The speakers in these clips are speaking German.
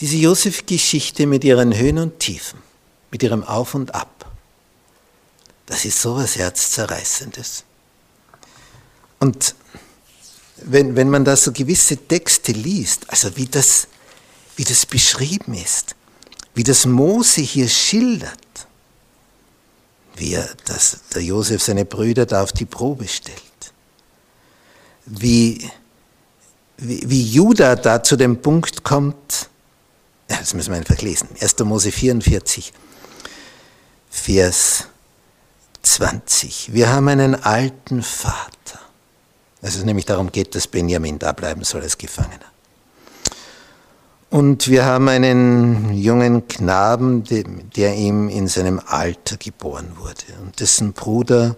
Diese Josef-Geschichte mit ihren Höhen und Tiefen, mit ihrem Auf und Ab, das ist sowas Herzzerreißendes. Und wenn, wenn man da so gewisse Texte liest, also wie das, wie das beschrieben ist, wie das Mose hier schildert, wie er das, der Josef seine Brüder da auf die Probe stellt, wie, wie, wie Judah da zu dem Punkt kommt, das müssen wir einfach lesen. 1. Mose 44, Vers 20. Wir haben einen alten Vater. Also es nämlich darum geht, dass Benjamin da bleiben soll als Gefangener. Und wir haben einen jungen Knaben, der ihm in seinem Alter geboren wurde. Und dessen Bruder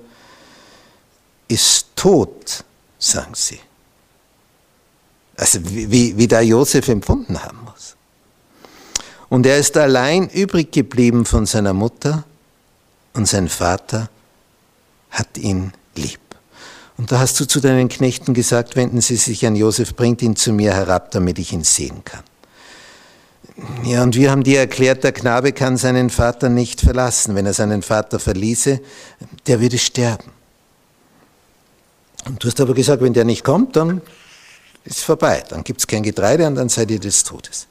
ist tot, sagen sie. Also wie, wie da Josef empfunden haben muss. Und er ist allein übrig geblieben von seiner Mutter und sein Vater hat ihn lieb. Und da hast du zu deinen Knechten gesagt, wenden sie sich an Josef, bringt ihn zu mir herab, damit ich ihn sehen kann. Ja, und wir haben dir erklärt, der Knabe kann seinen Vater nicht verlassen. Wenn er seinen Vater verließe, der würde sterben. Und du hast aber gesagt, wenn der nicht kommt, dann ist vorbei. Dann gibt es kein Getreide und dann seid ihr des Todes.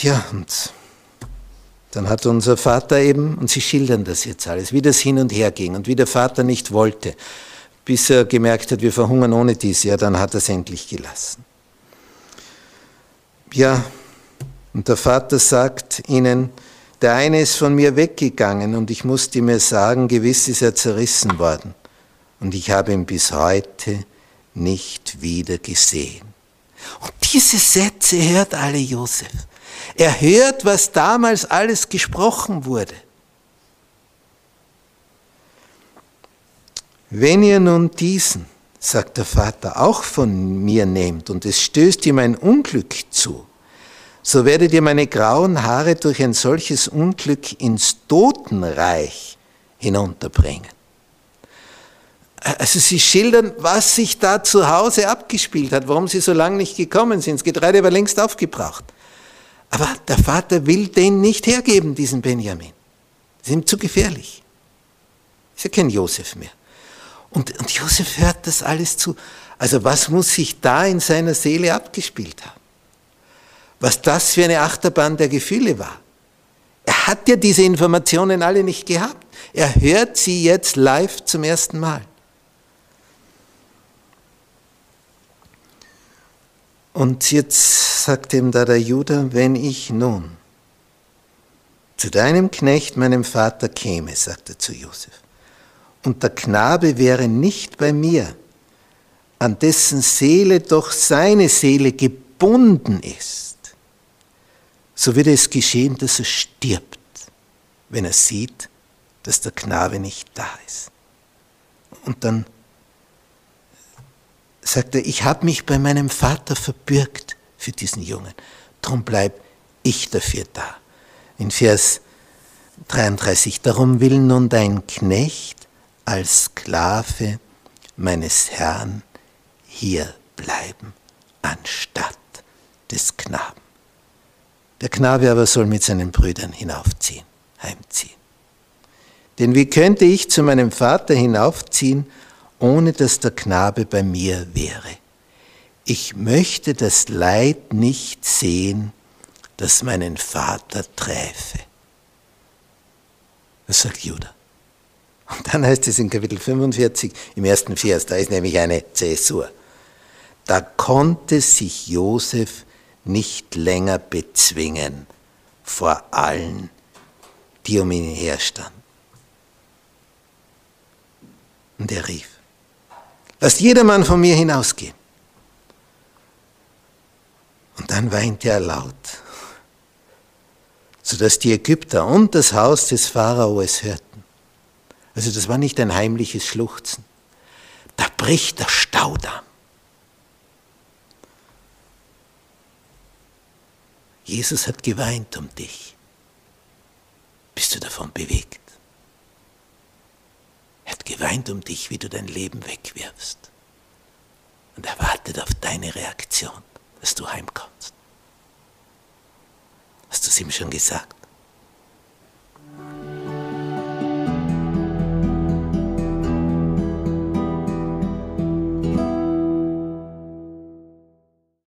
Ja, und dann hat unser Vater eben, und Sie schildern das jetzt alles, wie das hin und her ging und wie der Vater nicht wollte, bis er gemerkt hat, wir verhungern ohne dies, ja, dann hat er es endlich gelassen. Ja, und der Vater sagt ihnen, der eine ist von mir weggegangen und ich musste mir sagen, gewiss ist er zerrissen worden und ich habe ihn bis heute nicht wieder gesehen. Und diese Sätze hört alle Josef. Er hört, was damals alles gesprochen wurde. Wenn ihr nun diesen, sagt der Vater, auch von mir nehmt und es stößt ihm ein Unglück zu, so werdet ihr meine grauen Haare durch ein solches Unglück ins Totenreich hinunterbringen. Also sie schildern, was sich da zu Hause abgespielt hat, warum sie so lange nicht gekommen sind. Das Getreide war längst aufgebraucht. Aber der Vater will den nicht hergeben, diesen Benjamin. Das ist ihm zu gefährlich. Ist ja kein Josef mehr. Und, und Josef hört das alles zu. Also was muss sich da in seiner Seele abgespielt haben? Was das für eine Achterbahn der Gefühle war. Er hat ja diese Informationen alle nicht gehabt. Er hört sie jetzt live zum ersten Mal. Und jetzt sagt ihm da der Judah, wenn ich nun zu deinem Knecht, meinem Vater, käme, sagt er zu Josef, und der Knabe wäre nicht bei mir, an dessen Seele doch seine Seele gebunden ist, so würde es geschehen, dass er stirbt, wenn er sieht, dass der Knabe nicht da ist. Und dann sagt er, ich habe mich bei meinem Vater verbürgt für diesen Jungen. Darum bleib ich dafür da. In Vers 33, darum will nun dein Knecht als Sklave meines Herrn hier bleiben, anstatt des Knaben. Der Knabe aber soll mit seinen Brüdern hinaufziehen, heimziehen. Denn wie könnte ich zu meinem Vater hinaufziehen ohne dass der Knabe bei mir wäre. ich möchte das Leid nicht sehen, das meinen Vater träfe. Das sagt Judah. Und dann heißt es in Kapitel 45 im ersten Vers, da ist nämlich eine Zäsur. Da konnte sich Josef nicht länger bezwingen vor allen, die um ihn herstanden. Und er rief, lasst jedermann von mir hinausgehen. Und dann weinte er laut, sodass die Ägypter und das Haus des Pharao es hörten. Also das war nicht ein heimliches Schluchzen. Da bricht der Staudamm. Jesus hat geweint um dich. Bist du davon bewegt? Geweint um dich, wie du dein Leben wegwirfst. Und er wartet auf deine Reaktion, dass du heimkommst. Hast du es ihm schon gesagt?